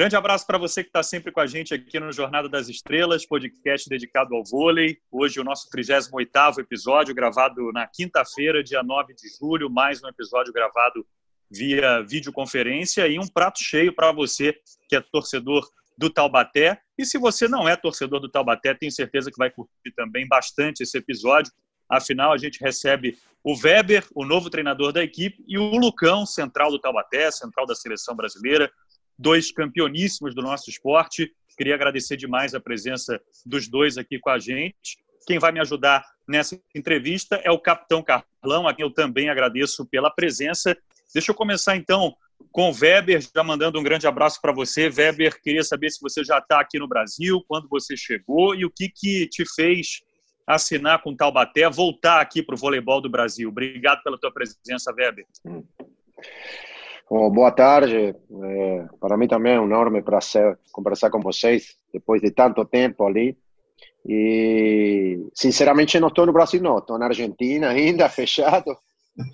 Grande abraço para você que está sempre com a gente aqui no Jornada das Estrelas, podcast dedicado ao vôlei. Hoje o nosso 38º episódio, gravado na quinta-feira, dia 9 de julho, mais um episódio gravado via videoconferência e um prato cheio para você que é torcedor do Taubaté. E se você não é torcedor do Taubaté, tenho certeza que vai curtir também bastante esse episódio. Afinal, a gente recebe o Weber, o novo treinador da equipe, e o Lucão, central do Taubaté, central da seleção brasileira, dois campeoníssimos do nosso esporte. Queria agradecer demais a presença dos dois aqui com a gente. Quem vai me ajudar nessa entrevista é o capitão Carlão, a quem eu também agradeço pela presença. Deixa eu começar então com o Weber, já mandando um grande abraço para você. Weber, queria saber se você já está aqui no Brasil, quando você chegou e o que, que te fez assinar com Taubaté, voltar aqui para o voleibol do Brasil. Obrigado pela tua presença, Weber. Oh, boa tarde. É, para mim também é um enorme prazer conversar com vocês depois de tanto tempo ali. E, sinceramente, não estou no Brasil, não. Estou na Argentina ainda, fechado,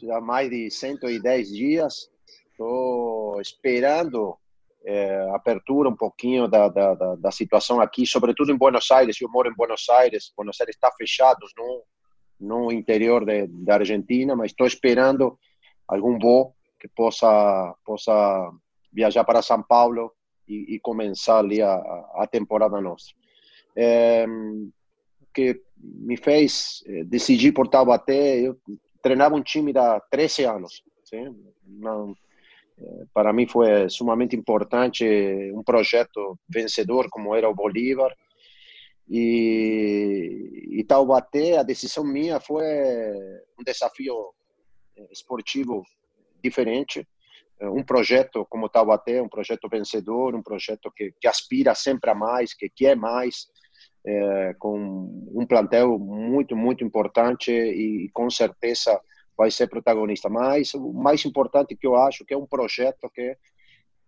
já mais de 110 dias. Estou esperando é, apertura um pouquinho da, da, da, da, situação aqui, sobretudo em Buenos Aires. Eu moro em Buenos Aires. Buenos Aires está fechado no, no interior de, da Argentina, mas estou esperando algum voo que possa possa viajar para São Paulo e, e começar ali a, a temporada nossa. É, que me fez eh, decidir por Taubaté, eu treinava um time há 13 anos. Sim? Não, eh, para mim foi sumamente importante um projeto vencedor como era o Bolívar. E, e Taubaté, a decisão minha foi um desafio esportivo diferente, um projeto como Taubaté, um projeto vencedor, um projeto que, que aspira sempre a mais, que quer mais, é, com um plantel muito, muito importante e, com certeza vai ser protagonista. Mas o mais importante que eu acho que é um projeto que,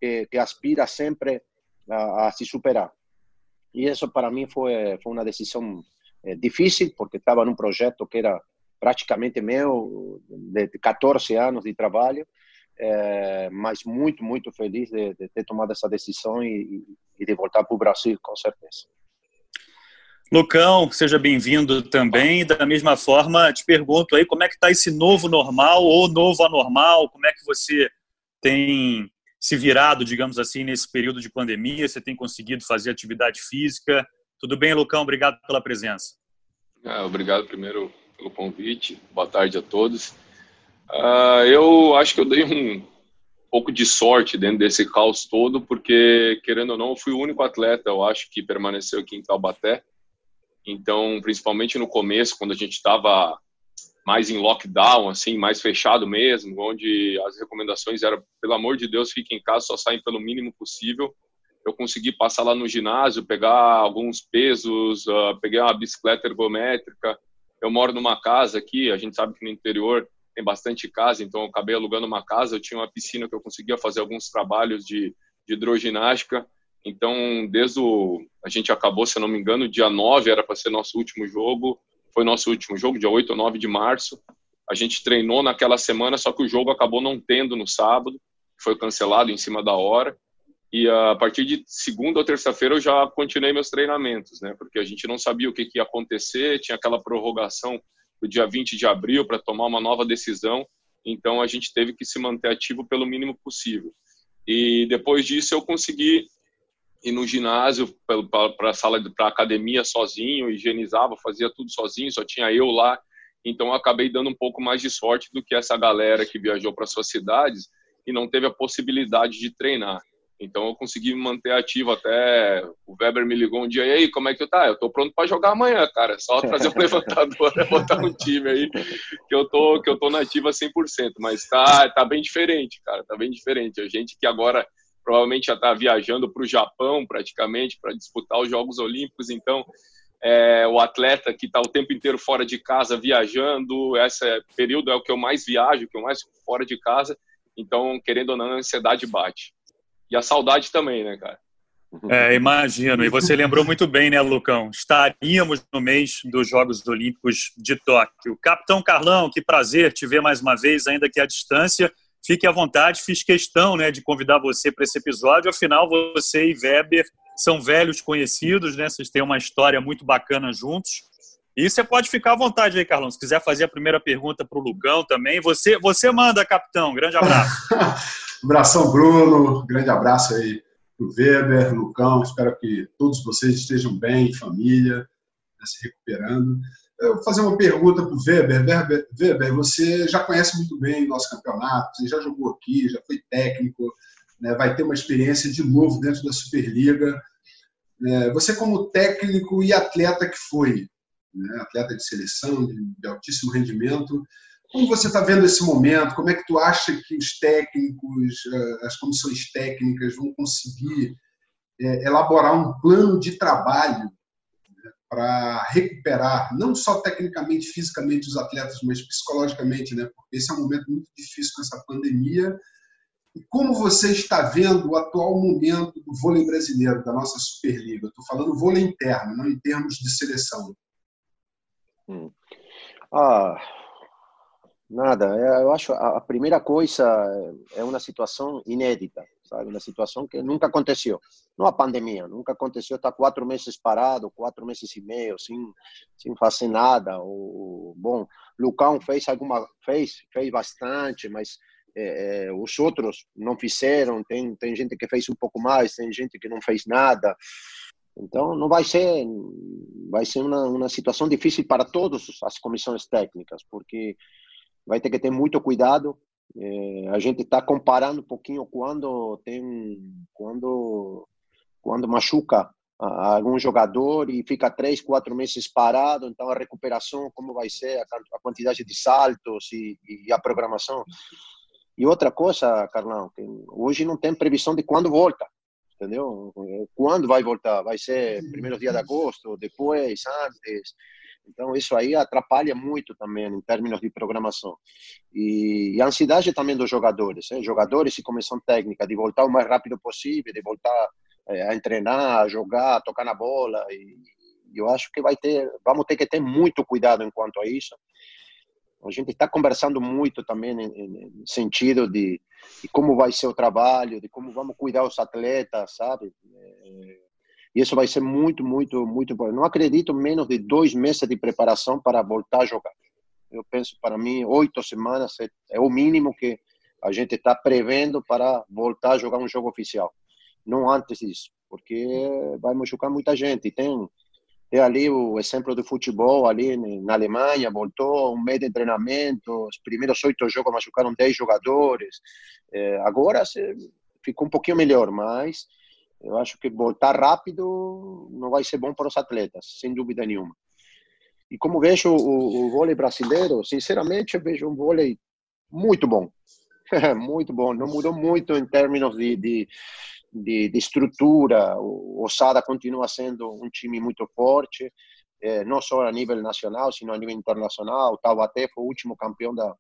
que, que aspira sempre a, a, se superar. E isso para mim foi, foi uma decisão é, difícil, porque estava num projeto que era praticamente meu, de 14 anos de trabalho, é, mas muito, muito feliz de, de, ter tomado essa decisão e, e de voltar para o Brasil, com certeza. Lucão, seja bem-vindo também. Da mesma forma, te pergunto aí como é que está esse novo normal ou novo anormal? Como é que você tem se virado, digamos assim, nesse período de pandemia? Você tem conseguido fazer atividade física? Tudo bem, Lucão? Obrigado pela presença. É, obrigado primeiro pelo convite. Boa tarde a todos. Uh, eu acho que eu dei um pouco de sorte dentro desse caos todo, porque, querendo ou não, eu fui o único atleta, eu acho, que permaneceu aqui em Taubaté. Então, principalmente no começo, quando a gente estava mais em lockdown, assim, mais fechado mesmo, onde as recomendações eram, pelo amor de Deus, fique em casa, só saem pelo mínimo possível. Eu consegui passar lá no ginásio, pegar alguns pesos, uh, peguei uma bicicleta ergométrica, eu moro numa casa aqui, a gente sabe que no interior tem bastante casa, então eu acabei alugando uma casa, eu tinha uma piscina que eu conseguia fazer alguns trabalhos de, de hidroginástica, então desde o... a gente acabou, se eu não me engano, dia 9 era para ser nosso último jogo, foi nosso último jogo, dia 8 ou 9 de março, a gente treinou naquela semana, só que o jogo acabou não tendo no sábado, foi cancelado em cima da hora, e a partir de segunda ou terça-feira eu já continuei meus treinamentos, né? Porque a gente não sabia o que, que ia acontecer, tinha aquela prorrogação do dia 20 de abril para tomar uma nova decisão, então a gente teve que se manter ativo pelo mínimo possível. E depois disso eu consegui ir no ginásio para a sala para academia sozinho, higienizava, fazia tudo sozinho, só tinha eu lá. Então eu acabei dando um pouco mais de sorte do que essa galera que viajou para suas cidades e não teve a possibilidade de treinar. Então eu consegui me manter ativo até o Weber me ligou um dia e aí, como é que tu tá? Eu tô pronto para jogar amanhã, cara. É só trazer um levantador e botar um time aí que eu tô que eu tô nativa 100%, mas tá tá bem diferente, cara, tá bem diferente. A gente que agora provavelmente já tá viajando para o Japão praticamente para disputar os Jogos Olímpicos, então é, o atleta que está o tempo inteiro fora de casa viajando, esse período é o que eu mais viajo, que eu mais fora de casa, então querendo ou não a ansiedade bate. E a saudade também, né, cara? É, imagino. E você lembrou muito bem, né, Lucão? Estaríamos no mês dos Jogos Olímpicos de Tóquio. Capitão Carlão, que prazer te ver mais uma vez, ainda que à distância. fique à vontade. Fiz questão né, de convidar você para esse episódio. Afinal, você e Weber são velhos conhecidos, né? Vocês têm uma história muito bacana juntos. E você pode ficar à vontade aí, Carlão. Se quiser fazer a primeira pergunta para o Lugão também. Você, você manda, capitão. Grande abraço. Abração, Bruno. Grande abraço aí para o Weber, Lucão. Espero que todos vocês estejam bem, família, né, se recuperando. Eu vou fazer uma pergunta para o Weber. Weber. Weber, você já conhece muito bem o nosso campeonato, você já jogou aqui, já foi técnico, né, vai ter uma experiência de novo dentro da Superliga. É, você, como técnico e atleta que foi, né, atleta de seleção, de altíssimo rendimento, como você está vendo esse momento? Como é que tu acha que os técnicos, eh, as comissões técnicas vão conseguir é, elaborar um plano de trabalho né, para recuperar, não só tecnicamente, fisicamente os atletas, mas psicologicamente, né? Porque esse é um momento muito difícil com essa pandemia e como você está vendo o atual momento do vôlei brasileiro, da nossa Superliga? Estou falando vôlei interno, não em termos de seleção. Hum. Ah, nada. Eu acho a primeira coisa é uma situação inédita, sabe? Uma situação que nunca aconteceu. Não a pandemia, nunca aconteceu. Está quatro meses parado, quatro meses e meio, sem, sem fazer nada. O, bom, Lucão fez alguma, fez, fez bastante, mas é, é, os outros não fizeram, tem, tem gente que fez um pouco mais, tem gente que não fez nada. Então, não vai ser, vai ser uma, uma situação difícil para todas as comissões técnicas, porque vai ter que ter muito cuidado. É, a gente está comparando um pouquinho quando tem, quando, quando machuca algum jogador e fica três, quatro meses parado, então a recuperação, como vai ser, a quantidade de saltos e, e a programação. E outra coisa, Carlão, hoje não tem previsão de quando volta, entendeu? Quando vai voltar? Vai ser primeiro dia de agosto, depois, antes? Então, isso aí atrapalha muito também em termos de programação. E, e a ansiedade também dos jogadores, hein? jogadores e comissão técnica, de voltar o mais rápido possível, de voltar é, a treinar, a jogar, a tocar na bola. E, e eu acho que vai ter, vamos ter que ter muito cuidado enquanto a isso a gente está conversando muito também no sentido de, de, como vai ser o trabalho, de como vamos cuidar os atletas, sabe? É, e isso vai ser muito, muito, muito bom. Não acredito menos de dois meses de preparação para voltar a jogar. Eu penso, para mim, oito semanas é, é o mínimo que a gente está prevendo para voltar a jogar um jogo oficial. Não antes disso, porque vai machucar muita gente. Tem tem ali o exemplo do futebol ali na Alemanha, voltou um mês de treinamento, os primeiros oito jogos machucaram dez jogadores. É, agora ficou um pouquinho melhor, mas eu acho que voltar rápido não vai ser bom para os atletas, sem dúvida nenhuma. E como vejo o, o vôlei brasileiro, sinceramente, eu vejo um vôlei muito bom. muito bom. Não mudou muito em termos de, de de, de estrutura. O Osada continua sendo um time muito forte, eh, não só a nível nacional, sino a nível internacional. O Taubaté foi o último campeão da,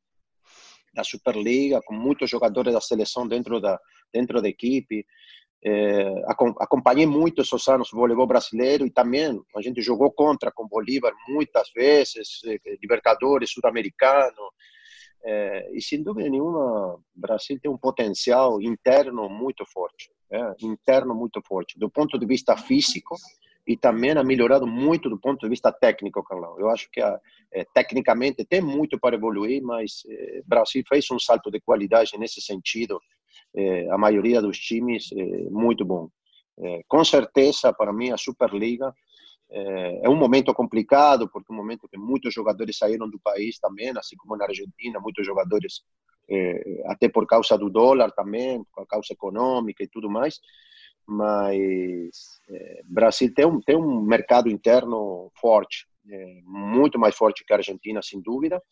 da Superliga, com muitos jogadores da seleção dentro da, dentro da equipe. É, acompanhei muito esses anos o voleibol brasileiro e também a gente jogou contra com Bolívar muitas vezes, Libertadores, Sul-Americano. É, e sem dúvida nenhuma, o Brasil tem um potencial interno muito forte é, interno muito forte, do ponto de vista físico e também ha melhorado muito do ponto de vista técnico, Carlão. Eu acho que é, tecnicamente tem muito para evoluir, mas o é, Brasil fez um salto de qualidade nesse sentido. É, a maioria dos times é muito bom. com certeza, para mim, a Superliga é um momento complicado, porque é um momento que muitos jogadores saíram do país também, assim como na Argentina, muitos jogadores eh, até por causa do dólar também, por causa econômica e tudo mais. Mas eh, Brasil tem um, tem um mercado interno forte, eh, muito mais forte que a Argentina, sem dúvida.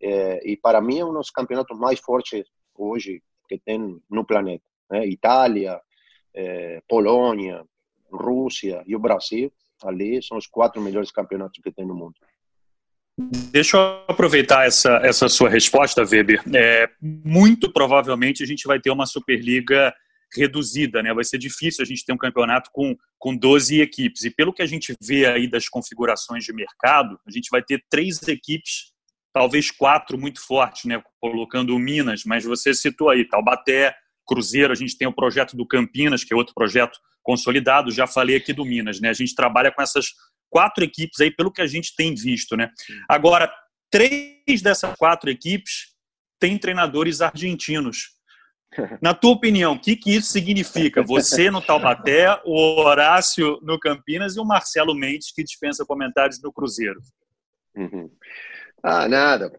e para mim é um dos campeonatos mais fortes hoje que tem no planeta. Né? Itália, Polônia, Rússia e o Brasil, ali são os quatro melhores campeonatos que tem no mundo. Deixa eu aproveitar essa, essa sua resposta, Weber. É, muito provavelmente a gente vai ter uma Superliga reduzida, né? Vai ser difícil a gente ter um campeonato com, com 12 equipes. E pelo que a gente vê aí das configurações de mercado, a gente vai ter três equipes talvez quatro muito fortes, né? colocando o Minas, mas você citou aí Taubaté, Cruzeiro, a gente tem o projeto do Campinas, que é outro projeto consolidado, já falei aqui do Minas, né? A gente trabalha com essas quatro equipes aí, pelo que a gente tem visto, né? Agora, três dessas quatro equipes têm treinadores argentinos. Na tua opinião, o que, que isso significa? Você no Taubaté, o Horácio no Campinas e o Marcelo Mendes, que dispensa comentários no Cruzeiro. Uhum. Ah, nada.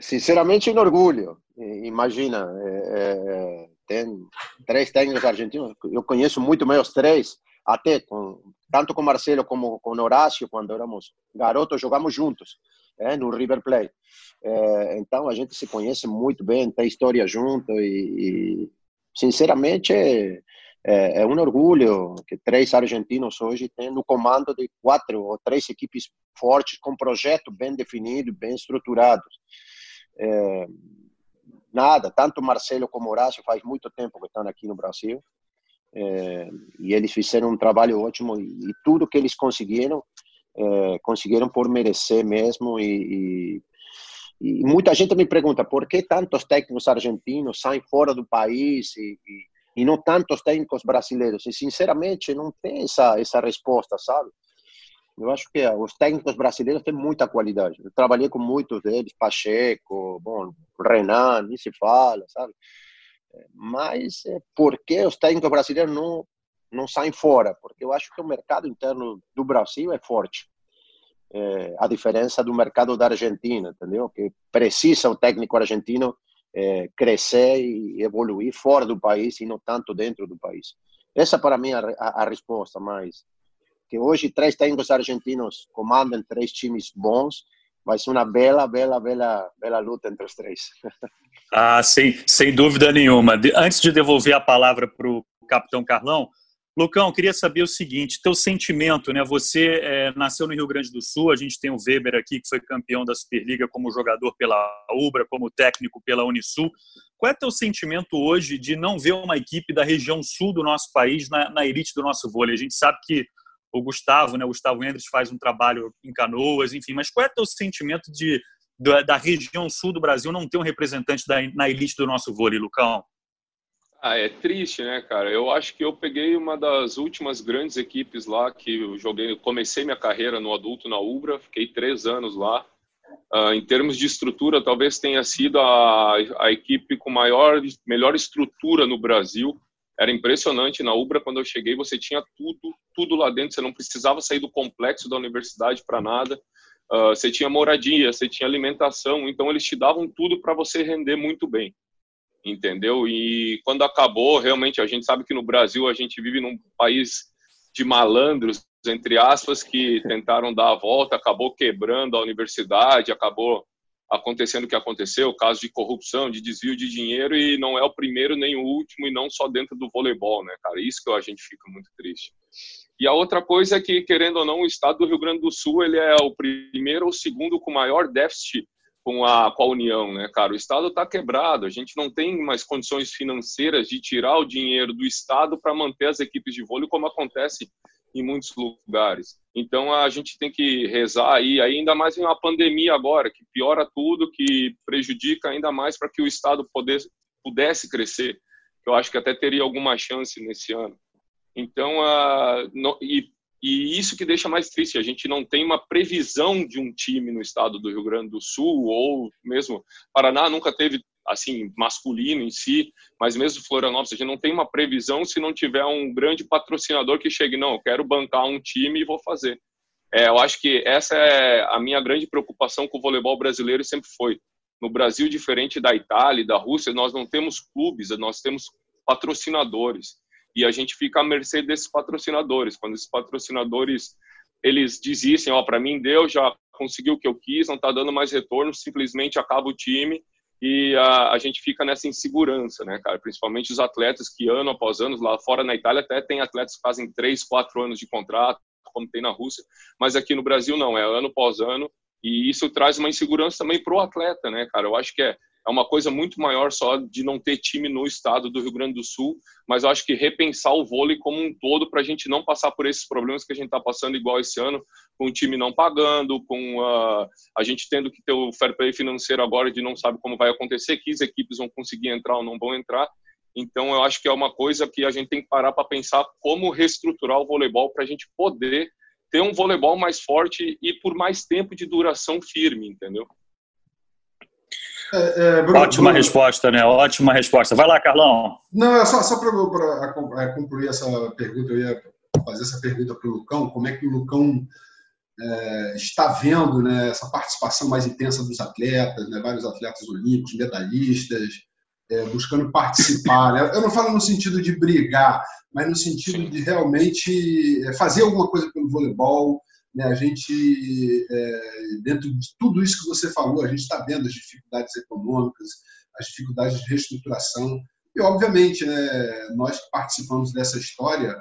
Sinceramente, um orgulho. Imagina, é, é, tem três técnicos argentinos. Eu conheço muito bem os três, até com, tanto com Marcelo como com Horácio, quando éramos garotos, jogamos juntos é, no River Plate. É, então a gente se conhece muito bem, tem história junto e, e sinceramente é, é, um orgulho que três argentinos hoje têm no comando de quatro ou três equipes fortes com projeto bem definido, bem estruturados. É, nada, tanto Marcelo como Horácio faz muito tempo que estão aqui no Brasil é, e eles fizeram um trabalho ótimo e, e tudo que eles conseguiram é, conseguiram por merecer mesmo e, e, e, muita gente me pergunta por que tantos técnicos argentinos saem fora do país e, e, não tantos técnicos brasileiros e sinceramente não tem essa essa resposta sabe eu acho que os técnicos brasileiros têm muita qualidade eu trabalhei com muitos deles Pacheco bom Renan nem se fala sabe mas por que os técnicos brasileiros não não saem fora, porque eu acho que o mercado interno do Brasil é forte. É, a diferença do mercado da Argentina, entendeu? Que precisa o técnico argentino é, crescer e evoluir fora do país e não tanto dentro do país. Essa para mim é a, a, a resposta, mas que hoje três técnicos argentinos comandam três times bons, vai ser uma bela, bela, bela, bela luta entre os três. Ah, sem, sem dúvida nenhuma. Antes de devolver a palavra para o capitão Carlão, Lucão, queria saber o seguinte, teu sentimento, né? Você é, nasceu no Rio Grande do Sul, a gente tem o Weber aqui, que foi campeão da Superliga como jogador pela Ubra, como técnico pela Unisul. Qual é teu sentimento hoje de não ver uma equipe da região sul do nosso país na, na elite do nosso vôlei? A gente sabe que o Gustavo, né, o Gustavo Endres faz um trabalho em Canoas, enfim, mas qual é teu sentimento de da, da região sul do Brasil não ter um representante da, na elite do nosso vôlei, Lucão? Ah, é triste, né, cara? Eu acho que eu peguei uma das últimas grandes equipes lá que eu joguei. Comecei minha carreira no adulto na Ubra, fiquei três anos lá. Uh, em termos de estrutura, talvez tenha sido a, a equipe com maior, melhor estrutura no Brasil. Era impressionante na Ubra quando eu cheguei, você tinha tudo, tudo lá dentro. Você não precisava sair do complexo da universidade para nada. Uh, você tinha moradia, você tinha alimentação. Então eles te davam tudo para você render muito bem entendeu? E quando acabou, realmente a gente sabe que no Brasil a gente vive num país de malandros, entre aspas, que tentaram dar a volta, acabou quebrando a universidade, acabou acontecendo o que aconteceu, caso de corrupção, de desvio de dinheiro, e não é o primeiro nem o último, e não só dentro do voleibol, né, cara? Isso que a gente fica muito triste. E a outra coisa é que, querendo ou não, o estado do Rio Grande do Sul ele é o primeiro ou segundo com maior déficit com a, com a União, né, cara? O Estado está quebrado, a gente não tem mais condições financeiras de tirar o dinheiro do Estado para manter as equipes de vôlei, como acontece em muitos lugares. Então a gente tem que rezar aí, ainda mais em uma pandemia agora, que piora tudo, que prejudica ainda mais para que o Estado pudesse, pudesse crescer. Eu acho que até teria alguma chance nesse ano. Então, uh, no, e e isso que deixa mais triste, a gente não tem uma previsão de um time no estado do Rio Grande do Sul, ou mesmo Paraná nunca teve, assim, masculino em si, mas mesmo Florianópolis, a gente não tem uma previsão se não tiver um grande patrocinador que chegue, não, eu quero bancar um time e vou fazer. É, eu acho que essa é a minha grande preocupação com o voleibol brasileiro sempre foi. No Brasil, diferente da Itália e da Rússia, nós não temos clubes, nós temos patrocinadores e a gente fica à mercê desses patrocinadores. Quando esses patrocinadores eles desistem, ó, para mim deu, já conseguiu o que eu quis, não está dando mais retorno, simplesmente acaba o time e a, a, gente fica nessa insegurança, né, cara? Principalmente os atletas que ano após ano, lá fora na Itália até tem atletas que fazem três, quatro anos de contrato, como tem na Rússia, mas aqui no Brasil não, é ano após ano e isso traz uma insegurança também para o atleta, né, cara? Eu acho que é é uma coisa muito maior só de não ter time no estado do Rio Grande do Sul, mas eu acho que repensar o vôlei como um todo para a gente não passar por esses problemas que a gente está passando igual esse ano, com o time não pagando, com a, a gente tendo que ter o fair play financeiro agora de não sabe como vai acontecer, que as equipes vão conseguir entrar ou não vão entrar. Então, eu acho que é uma coisa que a gente tem que parar para pensar como reestruturar o voleibol para a gente poder ter um voleibol mais forte e por mais tempo de duração firme, entendeu? É, é, Bruno, Ótima Bruno, resposta, né? Ótima resposta. Vai lá, Carlão. Não, é só, só para concluir essa pergunta, eu ia fazer essa pergunta para o Lucão, como é que o Lucão é, está vendo né, essa participação mais intensa dos atletas, né, vários atletas olímpicos, medalhistas, é, buscando participar. Né? Eu não falo no sentido de brigar, mas no sentido Sim. de realmente é, fazer alguma coisa pelo voleibol, né? A gente, é, dentro de tudo isso que você falou, a gente está vendo as dificuldades econômicas, as dificuldades de reestruturação. E, obviamente, né, nós que participamos dessa história,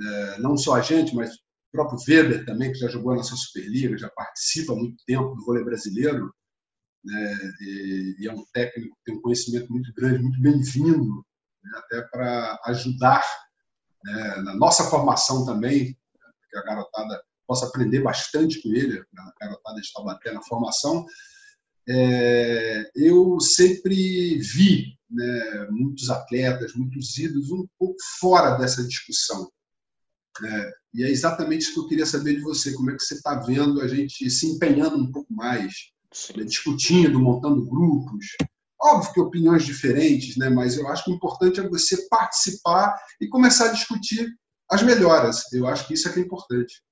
é, não só a gente, mas o próprio Weber também, que já jogou na nossa Superliga, já participa há muito tempo do vôlei brasileiro, né, e, e, é um técnico que tem um conhecimento muito grande, muito bem-vindo, né, até para ajudar né, na nossa formação também, né, porque a garotada possa aprender bastante com ele, na garotada de Taubaté, na formação, é, eu sempre vi né, muitos atletas, muitos ídolos um pouco fora dessa discussão. É, e é exatamente isso que eu queria saber de você, como é que você está vendo a gente se empenhando um pouco mais, né, discutindo, montando grupos. Óbvio que opiniões diferentes, né, mas eu acho que o importante é você participar e começar a discutir as melhoras. Eu acho que isso é que é importante.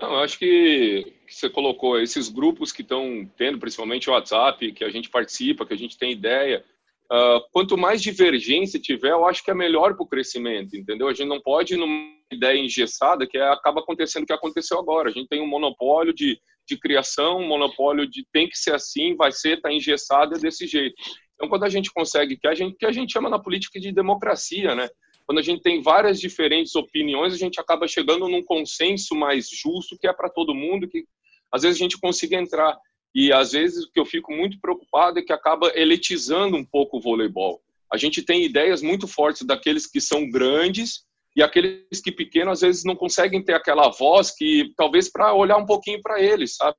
Não, eu acho que, que você colocou esses grupos que estão tendo, principalmente o WhatsApp, que a gente participa, que a gente tem ideia. Uh, quanto mais divergência tiver, eu acho que é melhor para o crescimento, entendeu? A gente não pode ir numa ideia engessada que é, acaba acontecendo o que aconteceu agora. A gente tem um monopólio de, de criação, um monopólio de tem que ser assim, vai ser, está engessado, é desse jeito. Então, quando a gente consegue, que a gente, que a gente chama na política de democracia, né? Quando a gente tem várias diferentes opiniões, a gente acaba chegando num consenso mais justo, que é para todo mundo, que às vezes a gente consiga entrar. E às vezes o que eu fico muito preocupado é que acaba elitizando um pouco o voleibol. A gente tem ideias muito fortes daqueles que são grandes e aqueles que pequenos às vezes não conseguem ter aquela voz que talvez para olhar um pouquinho para eles, sabe?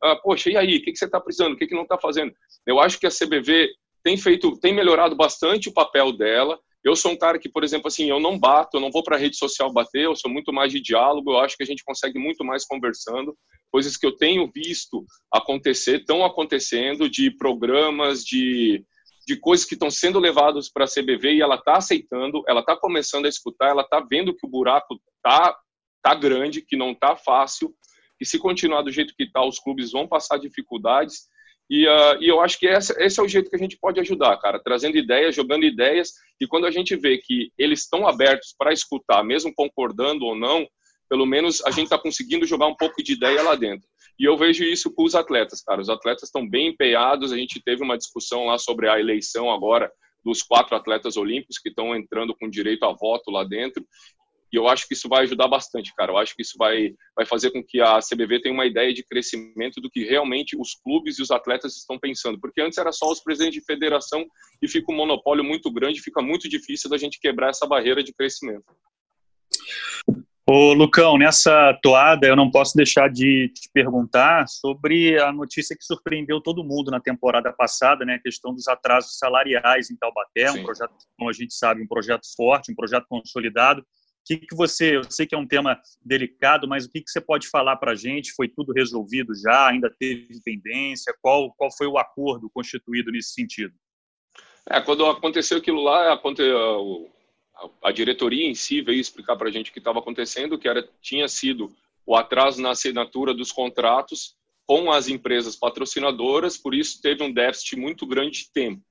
Ah, Poxa, e aí? O que, que você está precisando? O que, que não está fazendo? Eu acho que a CBV tem feito, tem melhorado bastante o papel dela. Eu sou um cara que, por exemplo, assim, eu não bato, eu não vou para rede social bater, eu sou muito mais de diálogo, eu acho que a gente consegue muito mais conversando. Coisas que eu tenho visto acontecer, estão acontecendo, de programas, de, de coisas que estão sendo levadas para a CBV e ela está aceitando, ela está começando a escutar, ela está vendo que o buraco tá, tá grande, que não tá fácil, e se continuar do jeito que está, os clubes vão passar dificuldades e, uh, e eu acho que essa, esse é o jeito que a gente pode ajudar, cara, trazendo ideias, jogando ideias. E quando a gente vê que eles estão abertos para escutar, mesmo concordando ou não, pelo menos a gente está conseguindo jogar um pouco de ideia lá dentro. E eu vejo isso com os atletas, cara. Os atletas estão bem empenhados. A gente teve uma discussão lá sobre a eleição agora dos quatro atletas olímpicos que estão entrando com direito a voto lá dentro. E eu acho que isso vai ajudar bastante, cara. Eu acho que isso vai, vai fazer com que a CBV tenha uma ideia de crescimento do que realmente os clubes e os atletas estão pensando. Porque antes era só os presidentes de federação e fica um monopólio muito grande, fica muito difícil da gente quebrar essa barreira de crescimento. Ô, Lucão, nessa toada eu não posso deixar de te perguntar sobre a notícia que surpreendeu todo mundo na temporada passada, né? A questão dos atrasos salariais em Taubaté, Sim. um projeto, como a gente sabe, um projeto forte, um projeto consolidado que, que você, eu sei que é um tema delicado, mas o que, que você pode falar para a gente? Foi tudo resolvido já? Ainda teve pendência? Qual, qual foi o acordo constituído nesse sentido? É, quando aconteceu aquilo lá, a, diretoria em si veio explicar para a gente o que estava acontecendo, que era, tinha sido o atraso na assinatura dos contratos com as empresas patrocinadoras, por isso teve um déficit muito grande de tempo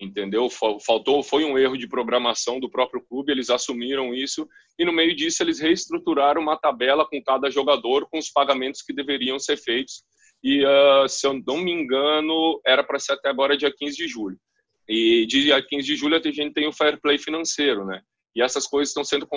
entendeu? Faltou, foi um erro de programação do próprio clube, eles assumiram isso e no meio disso eles reestruturaram uma tabela com cada jogador com os pagamentos que deveriam ser feitos e uh, se eu não me engano era para ser até agora dia 15 de julho e dia 15 de julho a gente tem o fair play financeiro, né? E essas coisas estão sendo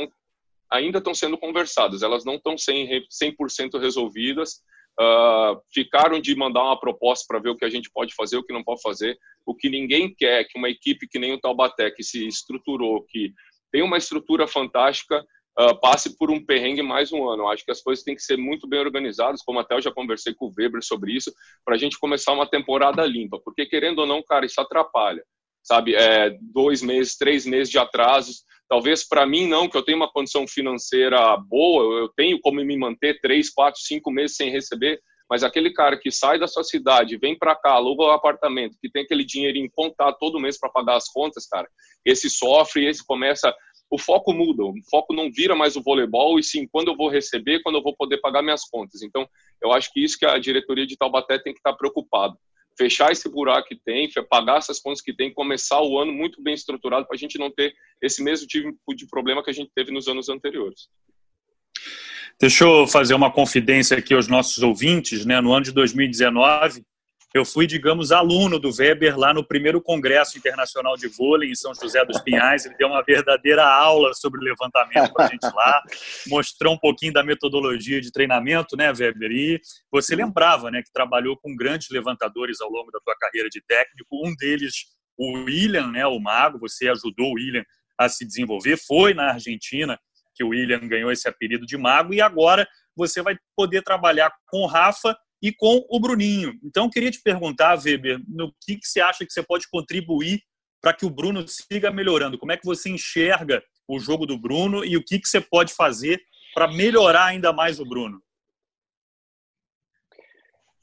ainda estão sendo conversadas, elas não estão 100%, 100 resolvidas, uh, ficaram de mandar uma proposta para ver o que a gente pode fazer, o que não pode fazer. O que ninguém quer é que uma equipe que nem o Taubaté, que se estruturou, que tem uma estrutura fantástica, uh, passe por um perrengue mais um ano. Acho que as coisas têm que ser muito bem organizadas, como até eu já conversei com o Weber sobre isso, para a gente começar uma temporada limpa, porque querendo ou não, cara, isso atrapalha. Sabe, é, dois meses, três meses de atrasos. Talvez para mim não, que eu tenho uma condição financeira boa, eu tenho como me manter três, quatro, cinco meses sem receber, mas aquele cara que sai da sua cidade, vem para cá, aluga um apartamento, que tem aquele dinheirinho contado todo mês para pagar as contas, cara, esse sofre, esse começa o foco muda, o foco não vira mais o voleibol, e sim quando eu vou receber, quando eu vou poder pagar minhas contas. Então, eu acho que isso que a diretoria de Taubaté tem que estar preocupado. Fechar esse buraco que tem, pagar essas contas que tem, começar o ano muito bem estruturado para a gente não ter esse mesmo tipo de problema que a gente teve nos anos anteriores. Deixa eu fazer uma confidência aqui aos nossos ouvintes. Né? No ano de 2019, eu fui, digamos, aluno do Weber lá no primeiro Congresso Internacional de Vôlei em São José dos Pinhais. Ele deu uma verdadeira aula sobre levantamento para a gente lá, mostrou um pouquinho da metodologia de treinamento, né, Weber? E você lembrava, né, que trabalhou com grandes levantadores ao longo da sua carreira de técnico. Um deles, o William, né, o Mago. Você ajudou o William a se desenvolver. Foi na Argentina que o William ganhou esse apelido de Mago e agora você vai poder trabalhar com o Rafa e com o Bruninho. Então, eu queria te perguntar, Weber, no que, que você acha que você pode contribuir para que o Bruno siga melhorando? Como é que você enxerga o jogo do Bruno e o que, que você pode fazer para melhorar ainda mais o Bruno?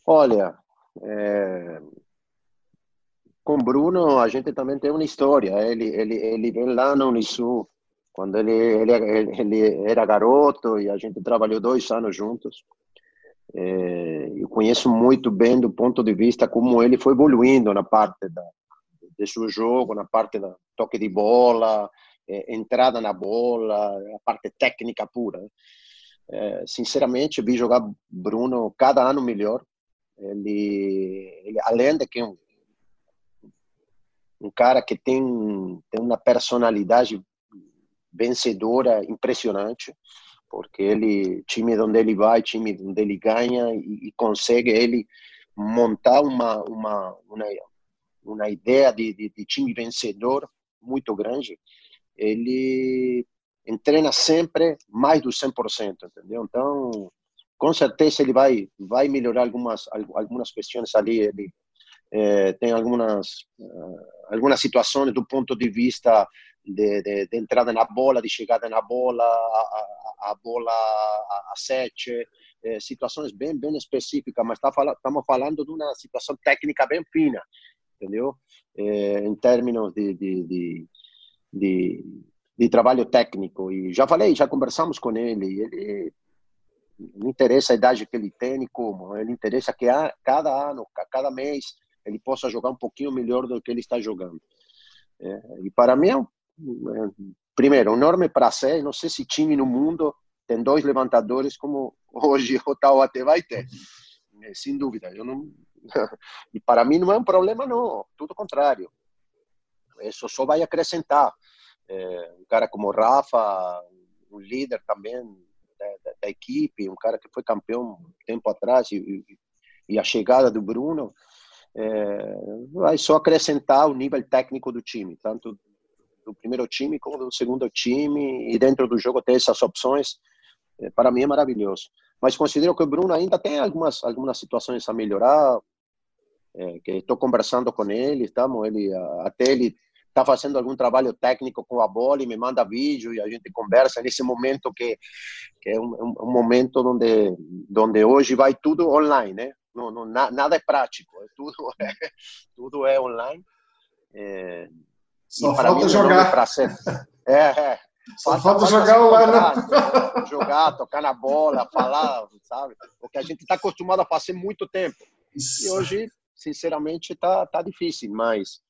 Olha, é... com Bruno a gente também tem uma história. Ele, ele, ele vem lá no Unisul, quando ele, ele, ele era garoto e a gente trabalhou dois anos juntos. É, eu conheço muito bem do ponto de vista como ele foi evoluindo na parte da, de seu jogo, na parte da toque de bola, é, entrada na bola, a parte técnica pura. É, sinceramente, vi jogar Bruno cada ano melhor. Ele, ele além de que é um, um cara que tem, tem uma personalidade vencedora impressionante porque ele time onde ele vai time onde ele ganha e, e consegue ele montar uma uma uma, uma ideia de, de, de, time vencedor muito grande. Ele treina sempre mais do 100% entendeu? Então com certeza ele vai vai melhorar algumas algumas questões ali ele é, tem algumas uh, algumas situações do ponto de vista de, de, de, entrada na bola, de chegada na bola, a, a, a bola a, a sete, é, situações bem bem específicas, mas tá estamos falando de uma situação técnica bem fina, entendeu? É, em termos de, de, de, de, trabalho técnico. E já falei, já conversamos com ele, ele não interessa a idade que ele tem e como, ele interessa que a, cada ano, cada mês, ele possa jogar um pouquinho melhor do que ele está jogando. É, e para mim é um primeiro, enorme prazer. Não sei se time no mundo tem dois levantadores como hoje o Taubaté vai ter, eh, sem dúvida. Eu não... E para mim não é um problema, não. Tudo contrário. Isso só vai acrescentar. É, um cara como Rafa, um líder também da, da, da, equipe, um cara que foi campeão tempo atrás, e, e a chegada do Bruno é, vai só acrescentar o nível técnico do time, tanto do primeiro time como do segundo time e dentro do jogo ter essas opções, é, para mim é maravilhoso. Mas considero que o Bruno ainda tem algumas algumas situações a melhorar, é, que estou conversando com ele, estamos, ele até ele está fazendo algum trabalho técnico com a bola e me manda vídeo e a gente conversa nesse momento que, que é um, um momento onde onde hoje vai tudo online, né? Não, não, nada é prático, é tudo é, tudo é online. É, só falta mim, jogar. É, é. Só falta, falta jogar lá, né? Jogar, tocar na bola, falar, sabe? O que a gente está acostumado a fazer muito tempo. Isso. E hoje, sinceramente, está tá difícil, mas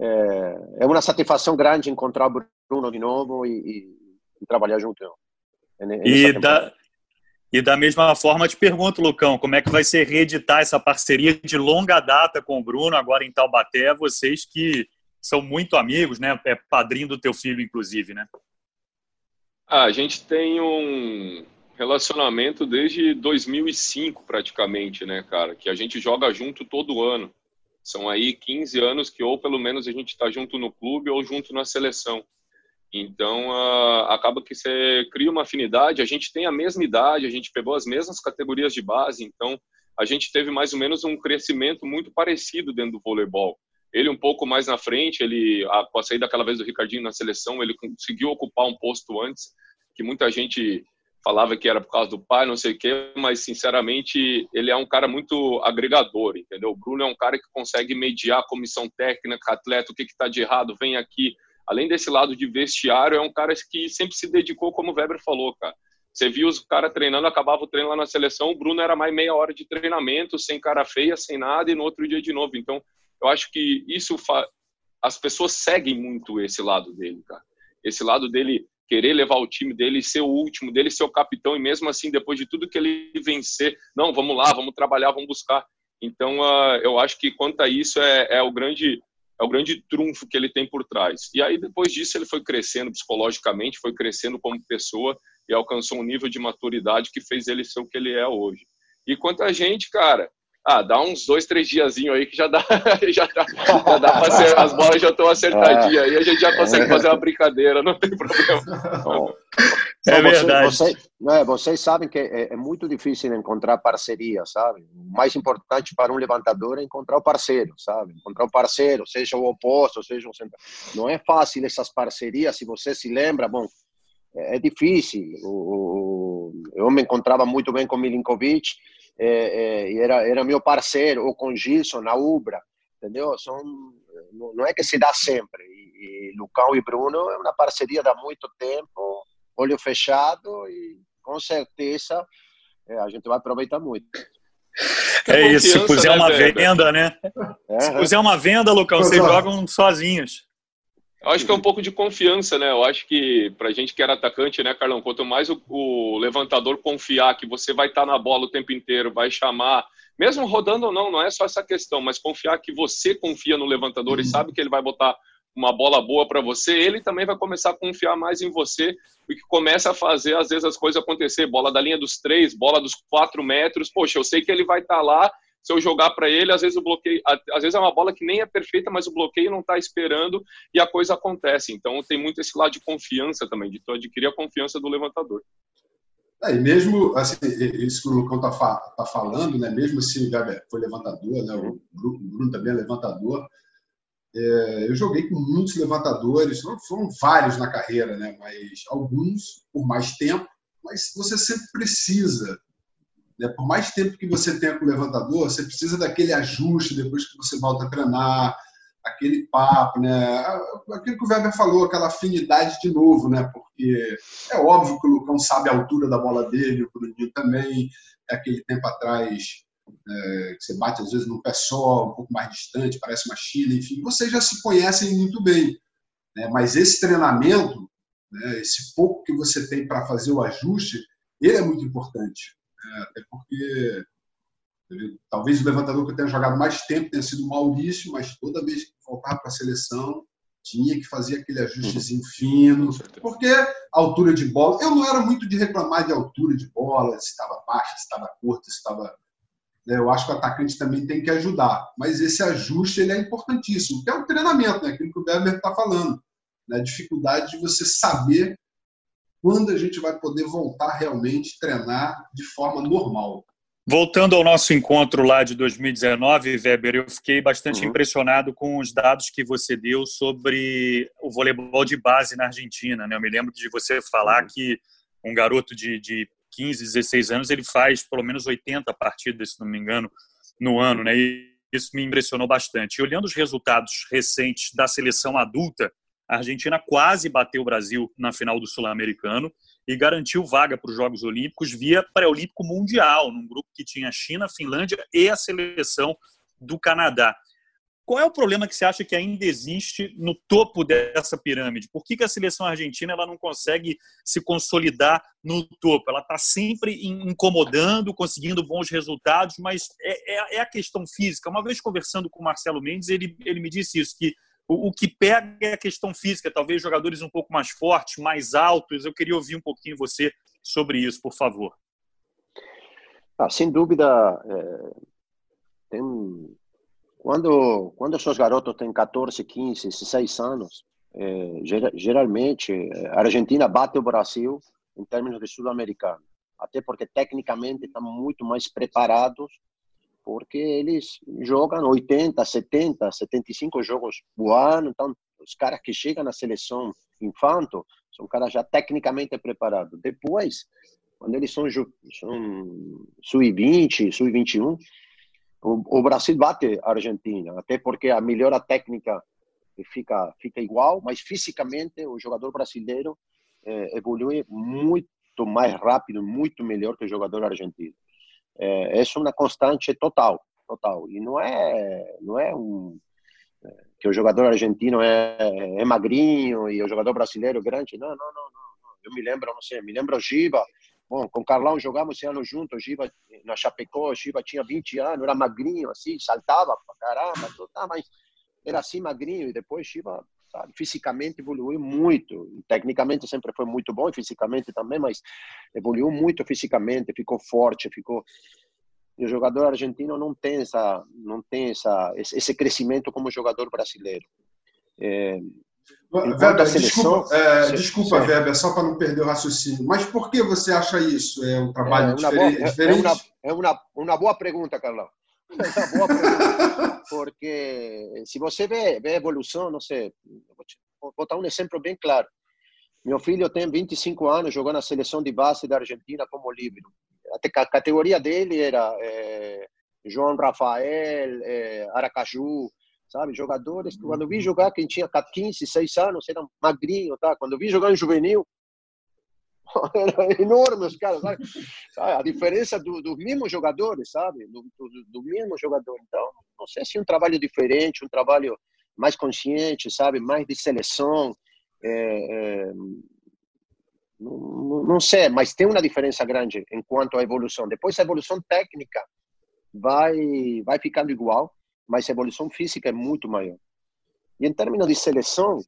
é, é, uma satisfação grande encontrar o Bruno de novo e, e, e trabalhar junto. E da, e da mesma forma, te pergunto, Lucão, como é que vai ser reeditar essa parceria de longa data com o Bruno, agora em Taubaté, vocês que são muito amigos, né? É padrinho do teu filho, inclusive, né? Ah, a gente tem um, relacionamento desde 2005 praticamente, né, cara? Que a gente joga junto todo ano. São aí 15 anos que ou pelo menos a gente está junto no clube ou junto na seleção. Então, uh, acaba que você cria uma afinidade. A gente tem a mesma idade, a gente pegou as mesmas categorias de base, então a gente teve mais ou menos um crescimento muito parecido dentro do voleibol. Ele um pouco mais na frente, ele a, com a saída daquela vez do Ricardinho na seleção, ele conseguiu ocupar um posto antes, que muita gente falava que era por causa do pai, não sei o quê, mas sinceramente ele é um cara muito agregador, entendeu? O Bruno é um cara que consegue mediar a comissão técnica, atleta, o que está de errado, vem aqui. Além desse lado de vestiário, é um cara que sempre se dedicou, como o Weber falou, cara. Você viu os caras treinando, acabava o treino lá na seleção, o Bruno era mais meia hora de treinamento, sem cara feia, sem nada, e no outro dia de novo. Então, eu acho que isso fa... as pessoas seguem muito esse lado dele, cara. Esse lado dele querer levar o time dele, ser o último, dele ser o capitão e mesmo assim depois de tudo que ele vencer, não, vamos lá, vamos trabalhar, vamos buscar. Então, uh, eu acho que quanto a isso é, é, o grande é o grande trunfo que ele tem por trás. E aí depois disso ele foi crescendo psicologicamente, foi crescendo como pessoa e alcançou um nível de maturidade que fez ele ser o que ele é hoje. E quanto a gente, cara, ah, dá uns dois, três diazinhos aí que já dá, já dá, já dá pra ser, as bolas já estão acertadinhas aí, a gente já consegue é. fazer uma brincadeira, não tem problema. Bom, é verdade. Vocês, você, vocês sabem que é, é, muito difícil encontrar parceria, sabe? O mais importante para um levantador é encontrar o parceiro, sabe? Encontrar o parceiro, seja o oposto, seja o central. Não é fácil essas parcerias, se você se lembra, bom, é, é difícil. O, o, eu me encontrava muito bem com Milinkovic, é, é, era, era meu parceiro, ou com Gilson na Ubra, entendeu? São, não é que se dá sempre. E, e Lucão e Bruno é uma parceria há muito tempo, olho fechado, e com certeza é, a gente vai aproveitar muito. É isso, se puser né, uma venda, né? É, se puser uma venda, Lucão, vocês jogam sozinhos. Eu acho que é um pouco de confiança, né? Eu acho que pra gente que era atacante, né, Carlão, quanto mais o, o levantador confiar que você vai estar tá na bola o tempo inteiro, vai chamar, mesmo rodando ou não, não é só essa questão, mas confiar que você confia no levantador uhum. e sabe que ele vai botar uma bola boa para você, ele também vai começar a confiar mais em você, e que começa a fazer, às vezes, as coisas acontecer. Bola da linha dos três, bola dos quatro metros. Poxa, eu sei que ele vai estar tá lá se eu jogar para ele, às vezes o bloqueio, às vezes é uma bola que nem é perfeita, mas o bloqueio não está esperando e a coisa acontece. Então tem muito esse lado de confiança também, de tu adquirir a confiança do levantador. É, e mesmo assim, isso que o Lucão está tá falando, né? mesmo se o foi levantador, né? o Bruno também é levantador, é, eu joguei com muitos levantadores, foram vários na carreira, né? mas alguns por mais tempo, mas você sempre precisa né? Por mais tempo que você tenha com o levantador, você precisa daquele ajuste depois que você volta a treinar, aquele papo, né? Aquilo que o Weber falou, aquela afinidade de novo, né? Porque é óbvio que o Lucão sabe a altura da bola dele, o Bruninho também. É aquele tempo atrás é, que você bate às vezes no pé só, um pouco mais distante, parece uma China, enfim. Vocês já se conhecem muito bem. Né? Mas esse treinamento, né, esse pouco que você tem para fazer o ajuste, ele é muito importante. É, até porque talvez o levantador que eu tenha jogado mais tempo tenha sido o Maurício, mas toda vez que voltava para a seleção tinha que fazer aquele ajustezinho fino, porque a altura de bola, eu não era muito de reclamar de altura de bola, se estava baixa, se estava curta, se estava né, eu acho que o atacante também tem que ajudar, mas esse ajuste ele é importantíssimo, que é o treinamento, né? aquilo que o Weber está falando, né? a dificuldade de você saber quando a gente vai poder voltar realmente a treinar de forma normal. Voltando ao nosso encontro lá de 2019, Weber, eu fiquei bastante uhum. impressionado com os dados que você deu sobre o voleibol de base na Argentina. Né? Eu me lembro de você falar uhum. que um garoto de, de 15, 16 anos ele faz pelo menos 80 partidas, se não me engano, no ano. Né? E isso me impressionou bastante. E olhando os resultados recentes da seleção adulta, a Argentina quase bateu o Brasil na final do Sul-Americano e garantiu vaga para os Jogos Olímpicos via pré-olímpico mundial, num grupo que tinha China, Finlândia e a seleção do Canadá. Qual é o problema que você acha que ainda existe no topo dessa pirâmide? Por que, a seleção argentina ela não consegue se consolidar no topo? Ela está sempre incomodando, conseguindo bons resultados, mas é, é, é, a questão física. Uma vez conversando com o Marcelo Mendes, ele, ele me disse isso, que o, o, que pega é a questão física, talvez jogadores um pouco mais fortes, mais altos. Eu queria ouvir um pouquinho você sobre isso, por favor. Ah, sem dúvida, é, tem, quando, quando os seus garotos têm 14, 15, 16 anos, é, geralmente a Argentina bate o Brasil em termos de sul-americano, até porque tecnicamente estão muito mais preparados, porque eles jogam 80, 70, 75 jogos por ano, então os caras que chegam na seleção infanto são caras já tecnicamente preparados. Depois, quando eles são, são sub-20, sub-21, o, o, Brasil bate a Argentina, até porque a melhora técnica fica, fica igual, mas fisicamente o jogador brasileiro é, evolui muito mais rápido, muito melhor que o jogador argentino. É, é uma constante total, total. E não é, não é um que o jogador argentino é, é magrinho e o jogador brasileiro grande. Não, não, não, não. Eu me lembro, não sei, me lembro Giba. Bom, com Carlão jogamos esse ano juntos. Giba na Chapecó, Giba tinha 20 anos, era magrinho, assim, saltava pra caramba, tudo, tá, mas era assim magrinho. E depois Giba sabe? Fisicamente evoluiu muito, tecnicamente sempre foi muito bom, e fisicamente também, mas evoluiu muito fisicamente, ficou forte, ficou. E o jogador argentino não tem essa, não tem essa, esse crescimento como jogador brasileiro. É, Weber, seleção, desculpa, é, desculpa Weber, só para não perder o raciocínio. Mas por que você acha isso? É um trabalho é diferente? Boa, diferente? É, uma, é uma, uma boa pergunta, Carlão. Uma boa. Porque se você vê, vê a evolução, não sei, vou dar um exemplo bem claro. Meu filho tem 25 anos, jogou na seleção de base da Argentina como livre a categoria dele era é, João Rafael, é, Aracaju, sabe? Jogadores que quando vi jogar, quem tinha 15, 6 anos, eram magrinho, tá? Quando vi jogar em juvenil, era enorme os caras, sabe? A diferença dos do mesmos jogadores, sabe? Do, do, do, mesmo jogador. Então, não sei se um trabalho diferente, um trabalho mais consciente, sabe? Mais de seleção. É, é, não, não sei, mas tem uma diferença grande em quanto à evolução. Depois a evolução técnica vai vai ficando igual, mas a evolução física é muito maior. E em termos de seleção,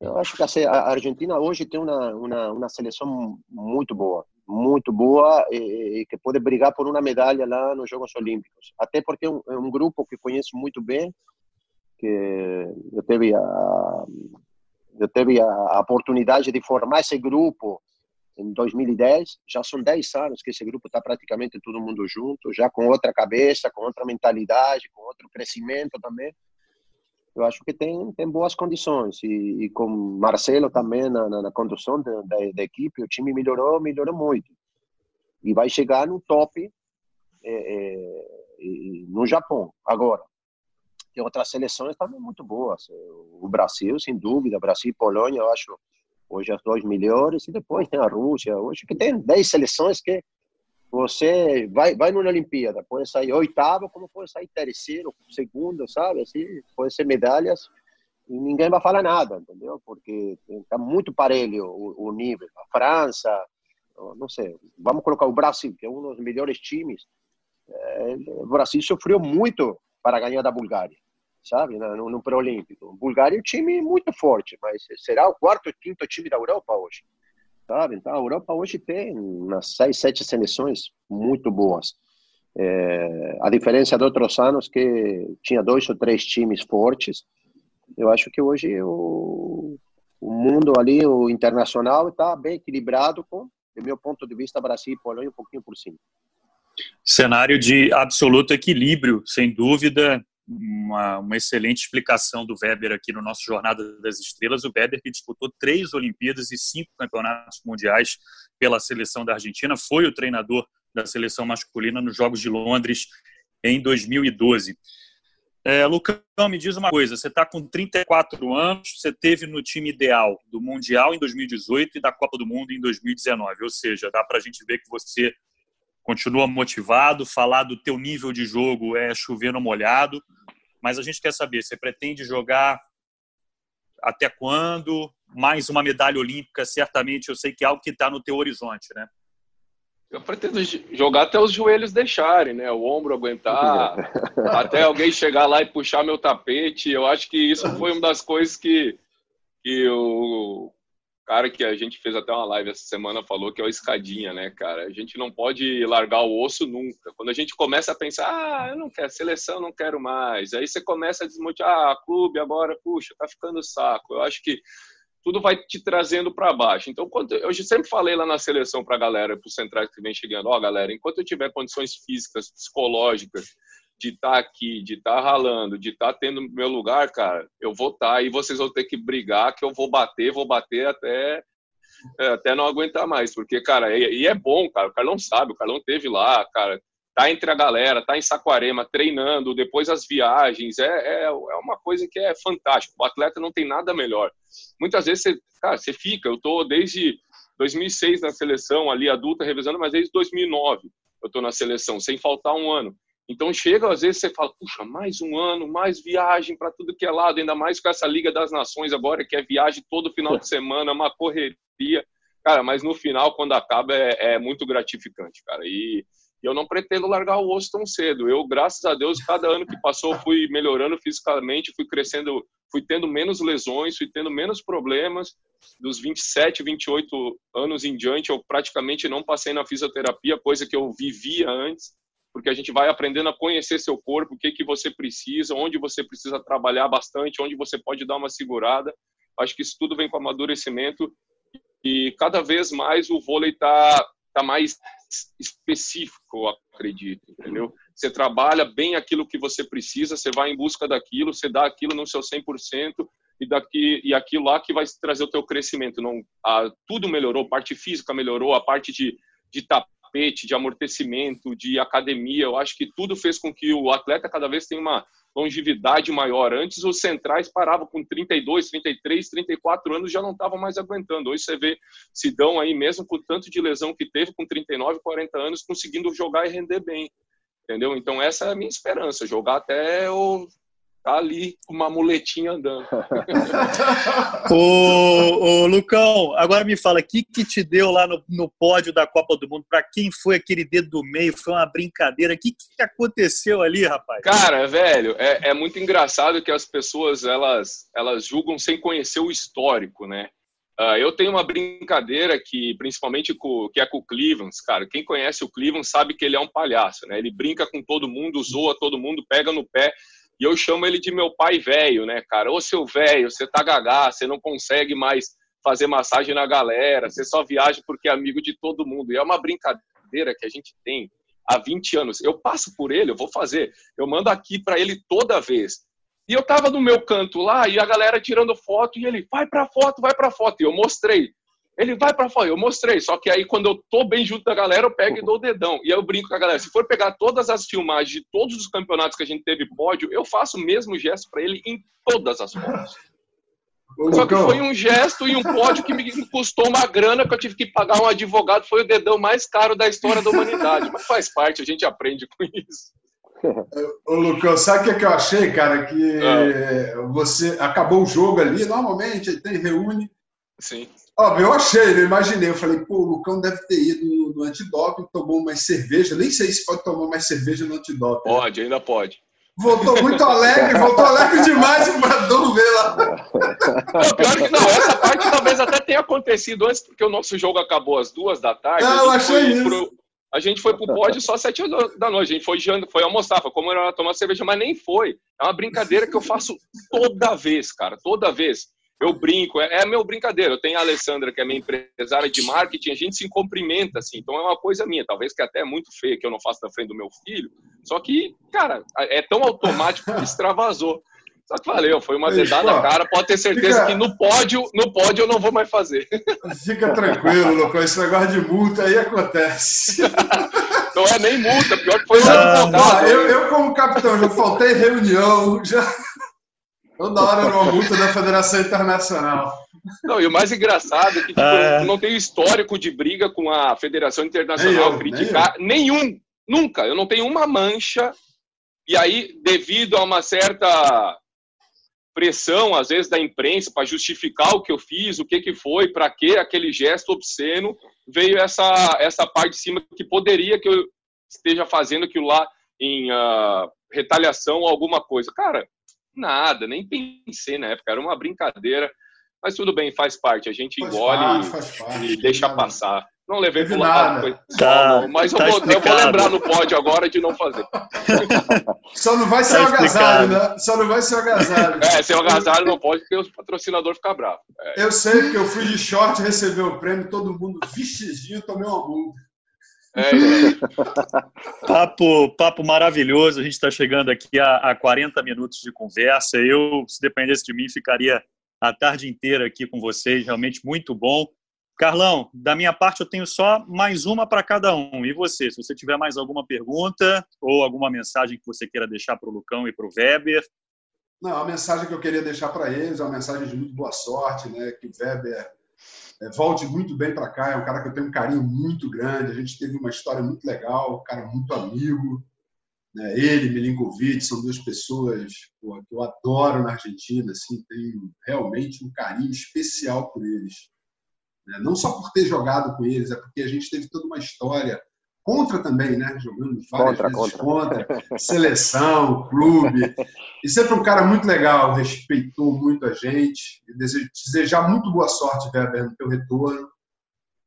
eu acho que a Argentina hoje tem uma, uma, uma seleção muito boa, muito boa e, e, que pode brigar por uma medalha lá nos Jogos Olímpicos. Até porque é um, é um grupo que conheço muito bem, que eu teve a, eu a oportunidade de formar esse grupo em 2010. Já são 10 anos que esse grupo está praticamente todo mundo junto, já com outra cabeça, com outra mentalidade, com outro crescimento também. Eu acho que tem, tem boas condições. E, e com Marcelo também na, na, na condução da, da, da, equipe, o time melhorou, melhorou muito. E vai chegar no top é, é, no Japão agora tem outras seleções também muito boas. O Brasil, sem dúvida, Brasil e Polônia, eu acho hoje as duas melhores, e depois tem a Rússia. Hoje que tem 10 seleções que você vai vai numa Olimpíada, pode sair oitavo, como pode sair terceiro, segundo, sabe? Assim, pode ser medalhas e ninguém vai falar nada, entendeu? Porque está muito parelho o, o nível. A França, não sei, vamos colocar o Brasil, que é um dos melhores times. É, o Brasil sofreu muito para ganhar da Bulgária sabe, no, no pré-olímpico. Bulgária é um time muito forte, mas será o quarto ou quinto time da Europa hoje, sabe? Então, a Europa hoje tem umas seis, sete seleções muito boas. É, a diferença de outros anos que tinha dois ou três times fortes. Eu acho que hoje o, o mundo ali, o internacional, está bem equilibrado com, do meu ponto de vista, Brasil e Polônia um pouquinho por cima. Cenário de absoluto equilíbrio, sem dúvida uma, uma, excelente explicação do Weber aqui no nosso Jornada das Estrelas. O Weber que disputou três Olimpíadas e cinco campeonatos mundiais pela seleção da Argentina, foi o treinador da seleção masculina nos Jogos de Londres em 2012. É, Lucão, me diz uma coisa: você está com 34 anos, você teve no time ideal do Mundial em 2018 e da Copa do Mundo em 2019, ou seja, dá para a gente ver que você continua motivado, falar do teu nível de jogo é chover no molhado, mas a gente quer saber, você pretende jogar até quando? Mais uma medalha olímpica, certamente, eu sei que é algo que está no teu horizonte, né? Eu pretendo jogar até os joelhos deixarem, né? O ombro aguentar, até alguém chegar lá e puxar meu tapete. Eu acho que isso foi uma das coisas que, que o cara que a gente fez até uma live essa semana falou que é o escadinha, né, cara? A gente não pode largar o osso nunca. Quando a gente começa a pensar, ah, eu não quero seleção, não quero mais. Aí você começa a desmotivar, ah, clube agora, puxa, tá ficando saco. Eu acho que tudo vai te trazendo para baixo. Então, quando, eu sempre falei lá na seleção para a galera, para os centrais que vem chegando, ó, oh, galera, enquanto eu tiver condições físicas, psicológicas, de estar tá aqui, de estar tá ralando, de estar tá tendo meu lugar, cara, eu vou estar tá, e vocês vão ter que brigar, que eu vou bater, vou bater até é, até não aguentar mais, porque, cara, e, é bom, cara, o Carlão sabe, o Carlão teve lá, cara, tá entre a galera, tá em Saquarema, treinando, depois as viagens, é, é, é uma coisa que é fantástica, o atleta não tem nada melhor. Muitas vezes, você, cara, você fica, eu tô desde 2006 na seleção, ali, adulta, revisando, mas desde 2009 eu tô na seleção, sem faltar um ano. Então chega, às vezes você fala, puxa, mais um ano, mais viagem para tudo que é lado, ainda mais com essa Liga das Nações agora, que é viagem todo final de semana, uma correria. Cara, mas no final, quando acaba, é, é muito gratificante, cara. E eu não pretendo largar o osso tão cedo. Eu, graças a Deus, cada ano que passou, fui melhorando fisicamente, fui crescendo, fui tendo menos lesões, fui tendo menos problemas. Dos 27, 28 anos em diante, eu praticamente não passei na fisioterapia, coisa que eu vivia antes porque a gente vai aprendendo a conhecer seu corpo, o que, que você precisa, onde você precisa trabalhar bastante, onde você pode dar uma segurada. Acho que isso tudo vem com amadurecimento e cada vez mais o vôlei está tá mais específico, acredito, entendeu? Você trabalha bem aquilo que você precisa, você vai em busca daquilo, você dá aquilo no seu 100% e daqui e aquilo lá que vai trazer o teu crescimento. Não, a, tudo melhorou, a parte física melhorou, a parte de de estar tapete, de amortecimento, de academia. Eu acho que tudo fez com que o atleta cada vez tenha uma longevidade maior. Antes, os centrais paravam com 32, 33, 34 anos, já não estavam mais aguentando. Hoje você vê Sidão aí, mesmo com tanto de lesão que teve, com 39, 40 anos, conseguindo jogar e render bem. Entendeu? Então, essa é a minha esperança, jogar até o tá ali com uma muletinha andando. ô, ô, Lucão, agora me fala, o que, que te deu lá no, no pódio da Copa do Mundo? Para quem foi aquele dedo do meio? Foi uma brincadeira? O que, que aconteceu ali, rapaz? Cara, velho, é, é muito engraçado que as pessoas elas, elas julgam sem conhecer o histórico, né? Uh, eu tenho uma brincadeira que, principalmente, com, que é com o Cleveland, cara. Quem conhece o Cleveland sabe que ele é um palhaço, né? Ele brinca com todo mundo, zoa todo mundo, pega no pé. E eu chamo ele de meu pai velho, né, cara? Ô seu velho, você tá gagá, você não consegue mais fazer massagem na galera, você só viaja porque é amigo de todo mundo. E é uma brincadeira que a gente tem há 20 anos. Eu passo por ele, eu vou fazer. Eu mando aqui para ele toda vez. E eu tava no meu canto lá e a galera tirando foto e ele vai para foto, vai para foto. E eu mostrei. Ele vai para fora, eu mostrei. Só que aí, quando eu tô bem junto da galera, eu pego e dou o dedão. E aí eu brinco com a galera. Se for pegar todas as filmagens de todos os campeonatos que a gente teve pódio, eu faço o mesmo gesto para ele em todas as fotos. Só que foi um gesto e um pódio que me custou uma grana que eu tive que pagar um advogado. Foi o dedão mais caro da história da humanidade. Mas faz parte, a gente aprende com isso. Ô, Lucão, sabe o que, é eu achei, cara? Que ah. você acabou o jogo ali, normalmente tem reúne. Sim. Óbvio, eu achei, eu imaginei. Eu falei, pô, o Lucão deve ter ido no, no antidoping, tomou mais cerveja. Nem sei se pode tomar mais cerveja no antidoping. Pode, ainda pode. Voltou muito alegre, voltou alegre demais Bradão ver lá. Pior que não, essa parte talvez até tenha acontecido antes, porque o nosso jogo acabou às duas da tarde. Não, eu achei isso. Pro, a gente foi pro pódio só às sete da noite. A gente foi, foi almoçar, foi como era tomar cerveja, mas nem foi. É uma brincadeira que eu faço toda vez, cara, toda vez eu brinco, é, é meu brincadeira. Eu tenho a Alessandra, que é minha empresária de marketing, a gente se cumprimenta, assim, então é uma coisa minha, talvez que até é muito feia, que eu não faço na frente do meu filho, só que, cara, é tão automático que extravasou. Só que valeu, foi uma dedada cara, pode ter certeza fica... que no pódio, no pódio eu não vou mais fazer. Fica tranquilo, louco, esse negócio de multa aí acontece. Não é nem multa, pior que foi ah, eu, eu, como capitão, já faltei reunião, já Toda hora era uma multa da Federação Internacional. Não, e o mais engraçado é que tipo, é... não tenho histórico de briga com a Federação Internacional, eu, criticar nenhum, nunca. Eu não tenho uma mancha. E aí, devido a uma certa pressão, às vezes, da imprensa para justificar o que eu fiz, o que, que foi, para que aquele gesto obsceno, veio essa, essa parte de cima que poderia que eu esteja fazendo aquilo lá em uh, retaliação ou alguma coisa. Cara, Nada, nem pensei na época, era uma brincadeira. Mas tudo bem, faz parte. A gente faz engole parte, faz parte, e deixa passar. Não levei pro lado, tá, mas tá eu, vou, eu, vou, lembrar no pódio agora de não fazer. Só não vai ser tá o agasalho, né? Só não vai ser o agasalho. É, ser o agasalho não pode, porque o patrocinador fica bravo. É. Eu sei que eu fui de short receber o prêmio, todo mundo vestidinho, tomei uma multa. É, é. papo, papo maravilhoso. A gente está chegando aqui a, a 40 minutos de conversa. Eu, se dependesse de mim, ficaria a tarde inteira aqui com vocês. Realmente muito bom. Carlão, da minha parte eu tenho só mais uma para cada um. E você, se você tiver mais alguma pergunta ou alguma mensagem que você queira deixar para o Lucão e para o Weber? Não, a mensagem que eu queria deixar para eles é uma mensagem de muito boa sorte, né? Que o Weber é, volte muito bem para cá. É um cara que eu tenho um carinho muito grande. A gente teve uma história muito legal, um cara muito amigo. Né? Ele, Milinkovic, são duas pessoas pô, que eu adoro na Argentina. Assim, tenho realmente um carinho especial por eles. Né? Não só por ter jogado com eles, é porque a gente teve toda uma história contra também, né? Jogando várias contra, vezes contra. contra, seleção, clube. E sempre um cara muito legal, respeitou muito a gente. E desejo, desejar muito boa sorte, Weber, no teu retorno.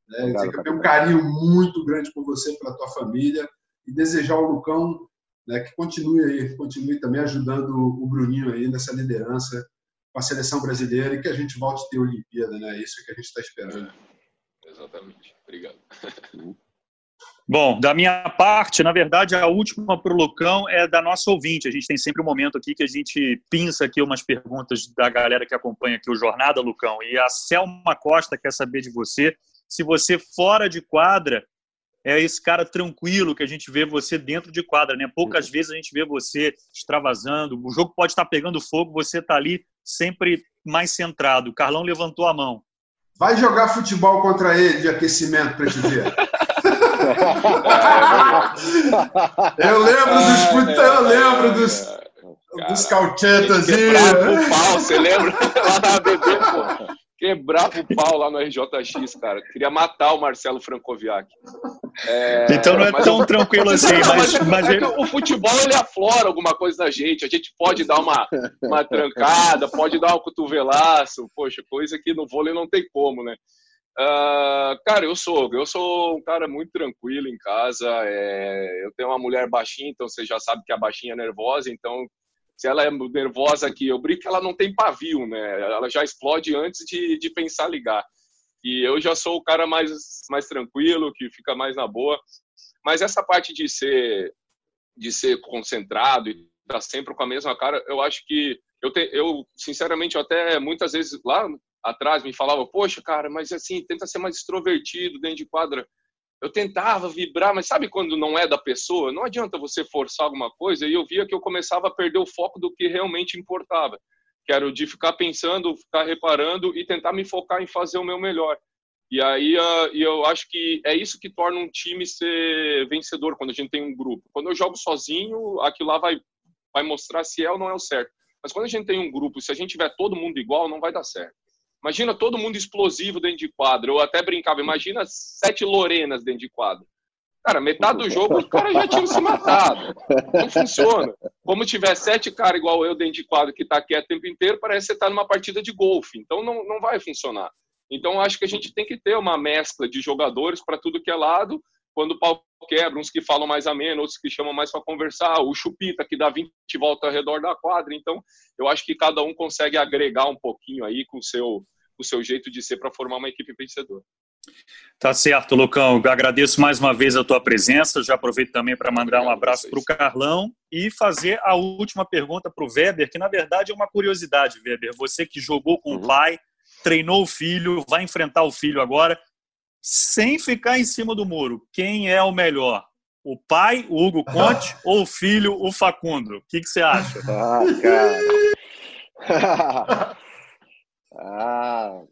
Né? Obrigado, eu tenho um carinho muito grande por você, pela tua família. E desejar ao Lucão né, que continue aí, continue também ajudando o Bruninho aí nessa liderança com a seleção brasileira e que a gente volte a ter Olimpíada, né? É isso que a gente está esperando. Exatamente. Obrigado. Bom, da minha parte, na verdade, a última para o Lucão é da nossa ouvinte. A gente tem sempre um momento aqui que a gente pinça aqui umas perguntas da galera que acompanha aqui o Jornada, Lucão. E a Selma Costa quer saber de você se você, fora de quadra, é esse cara tranquilo que a gente vê você dentro de quadra, né? Poucas uhum. vezes a gente vê você extravasando. O jogo pode estar pegando fogo, você está ali sempre mais centrado. O Carlão levantou a mão. Vai jogar futebol contra ele de aquecimento para te eu lembro dos puta, eu lembro dos, Cara, dos cauchetas. o pau, você lembra? Lá na BB, pô quebrava o pau lá no RJX, cara. Queria matar o Marcelo Francoviac. É, então não é tão eu... tranquilo assim. Mas, mas, mas é o futebol ele aflora alguma coisa na gente. A gente pode dar uma, uma trancada, pode dar um cotovelaço, poxa, coisa que no vôlei não tem como, né? Uh, cara, eu sou, eu sou um cara muito tranquilo em casa. É, eu tenho uma mulher baixinha, então você já sabe que a baixinha é nervosa, então se ela é nervosa aqui, eu brinco que ela não tem pavio, né? Ela já explode antes de, de pensar ligar. E eu já sou o cara mais, mais tranquilo, que fica mais na boa. Mas essa parte de ser de ser concentrado e estar tá sempre com a mesma cara, eu acho que eu, te, eu sinceramente até muitas vezes lá atrás me falava, poxa, cara, mas assim, tenta ser mais extrovertido dentro de quadra eu tentava vibrar, mas sabe quando não é da pessoa? Não adianta você forçar alguma coisa. E eu via que eu começava a perder o foco do que realmente importava, que era o de ficar pensando, ficar reparando e tentar me focar em fazer o meu melhor. E aí uh, eu acho que é isso que torna um time ser vencedor quando a gente tem um grupo. Quando eu jogo sozinho, aquilo lá vai, vai mostrar se é ou não é o certo. Mas quando a gente tem um grupo, se a gente tiver todo mundo igual, não vai dar certo. Imagina todo mundo explosivo dentro de quadro. Eu até brincava, imagina sete Lorenas dentro de quadro. Cara, metade do jogo os caras já tinham se matado. Não funciona. Como tiver sete caras igual eu dentro de quadro que tá quieto o tempo inteiro, parece que você tá numa partida de golfe. Então não, não vai funcionar. Então acho que a gente tem que ter uma mescla de jogadores para tudo que é lado. Quando o pau quebra, uns que falam mais ameno, outros que chamam mais para conversar, o chupita que dá 20 voltas ao redor da quadra. Então, eu acho que cada um consegue agregar um pouquinho aí com o seu, o seu jeito de ser para formar uma equipe vencedora. Tá certo, Lucão. Eu agradeço mais uma vez a tua presença. Já aproveito também para mandar um abraço para o Carlão e fazer a última pergunta para o Weber, que na verdade é uma curiosidade, Weber. Você que jogou com uhum. o pai, treinou o filho, vai enfrentar o filho agora, sem ficar em cima do muro. Quem é o melhor? O pai, o Hugo Conte, ou o filho, o Facundo? O que, que você acha? Ah, cara. Ah,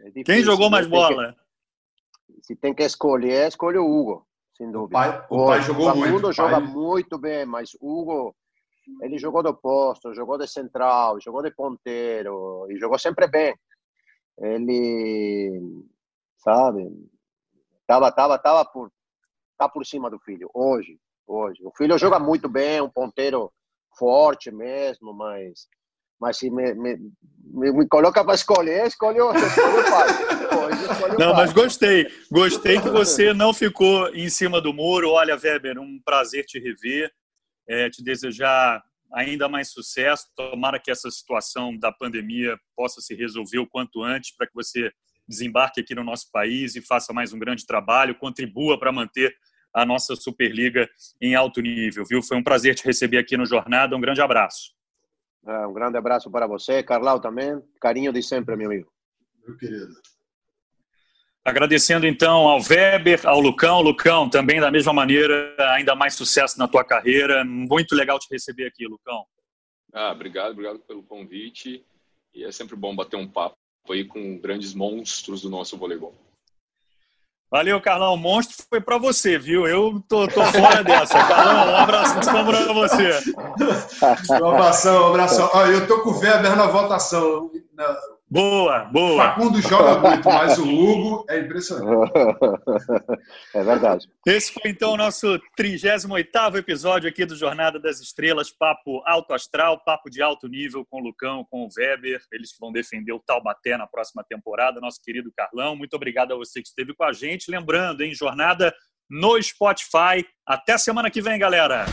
é Quem jogou mais bola? Que, se tem que escolher, escolhe o Hugo, sem dúvida. O pai, o pai jogou o muito. O joga muito bem, mas Hugo, ele jogou do posto, jogou de central, jogou de ponteiro, e jogou sempre bem. Ele, sabe, tava, tava, tava por, tá por cima do filho, hoje, hoje. O filho joga muito bem, um ponteiro forte mesmo, mas Mas se me, me, me, me coloca para escolher, escolho o pai. Não, mas gostei. Gostei que você não ficou em cima do muro. Olha, Weber, um prazer te rever. É, te desejar ainda mais sucesso. Tomara que essa situação da pandemia possa se resolver o quanto antes para que você desembarque aqui no nosso país e faça mais um grande trabalho, contribua para manter a nossa Superliga em alto nível, viu? Foi um prazer te receber aqui no Jornada. Um grande abraço. É, um grande abraço para você, Carlau também. Carinho de sempre, meu amigo. Meu querido. Agradecendo então ao Weber, ao Lucão. Lucão, também da mesma maneira, ainda mais sucesso na tua carreira. Muito legal te receber aqui, Lucão. Ah, obrigado, obrigado pelo convite. E é sempre bom bater um papo aí com grandes monstros do nosso voleibol. Valeu, Carlão. O monstro foi para você, viu? Eu tô, tô fora dessa. Carlão, um abraço para você. Um abração, um abração. Eu tô com o Weber na votação. Boa, boa. Facundo joga muito, mas o Hugo é impressionante. É verdade. Esse foi então o nosso 38 episódio aqui do Jornada das Estrelas, papo alto astral, papo de alto nível com o Lucão, com o Weber, eles que vão defender o Taubaté na próxima temporada, nosso querido Carlão. Muito obrigado a você que esteve com a gente. Lembrando, hein, jornada no Spotify. Até semana que vem, galera.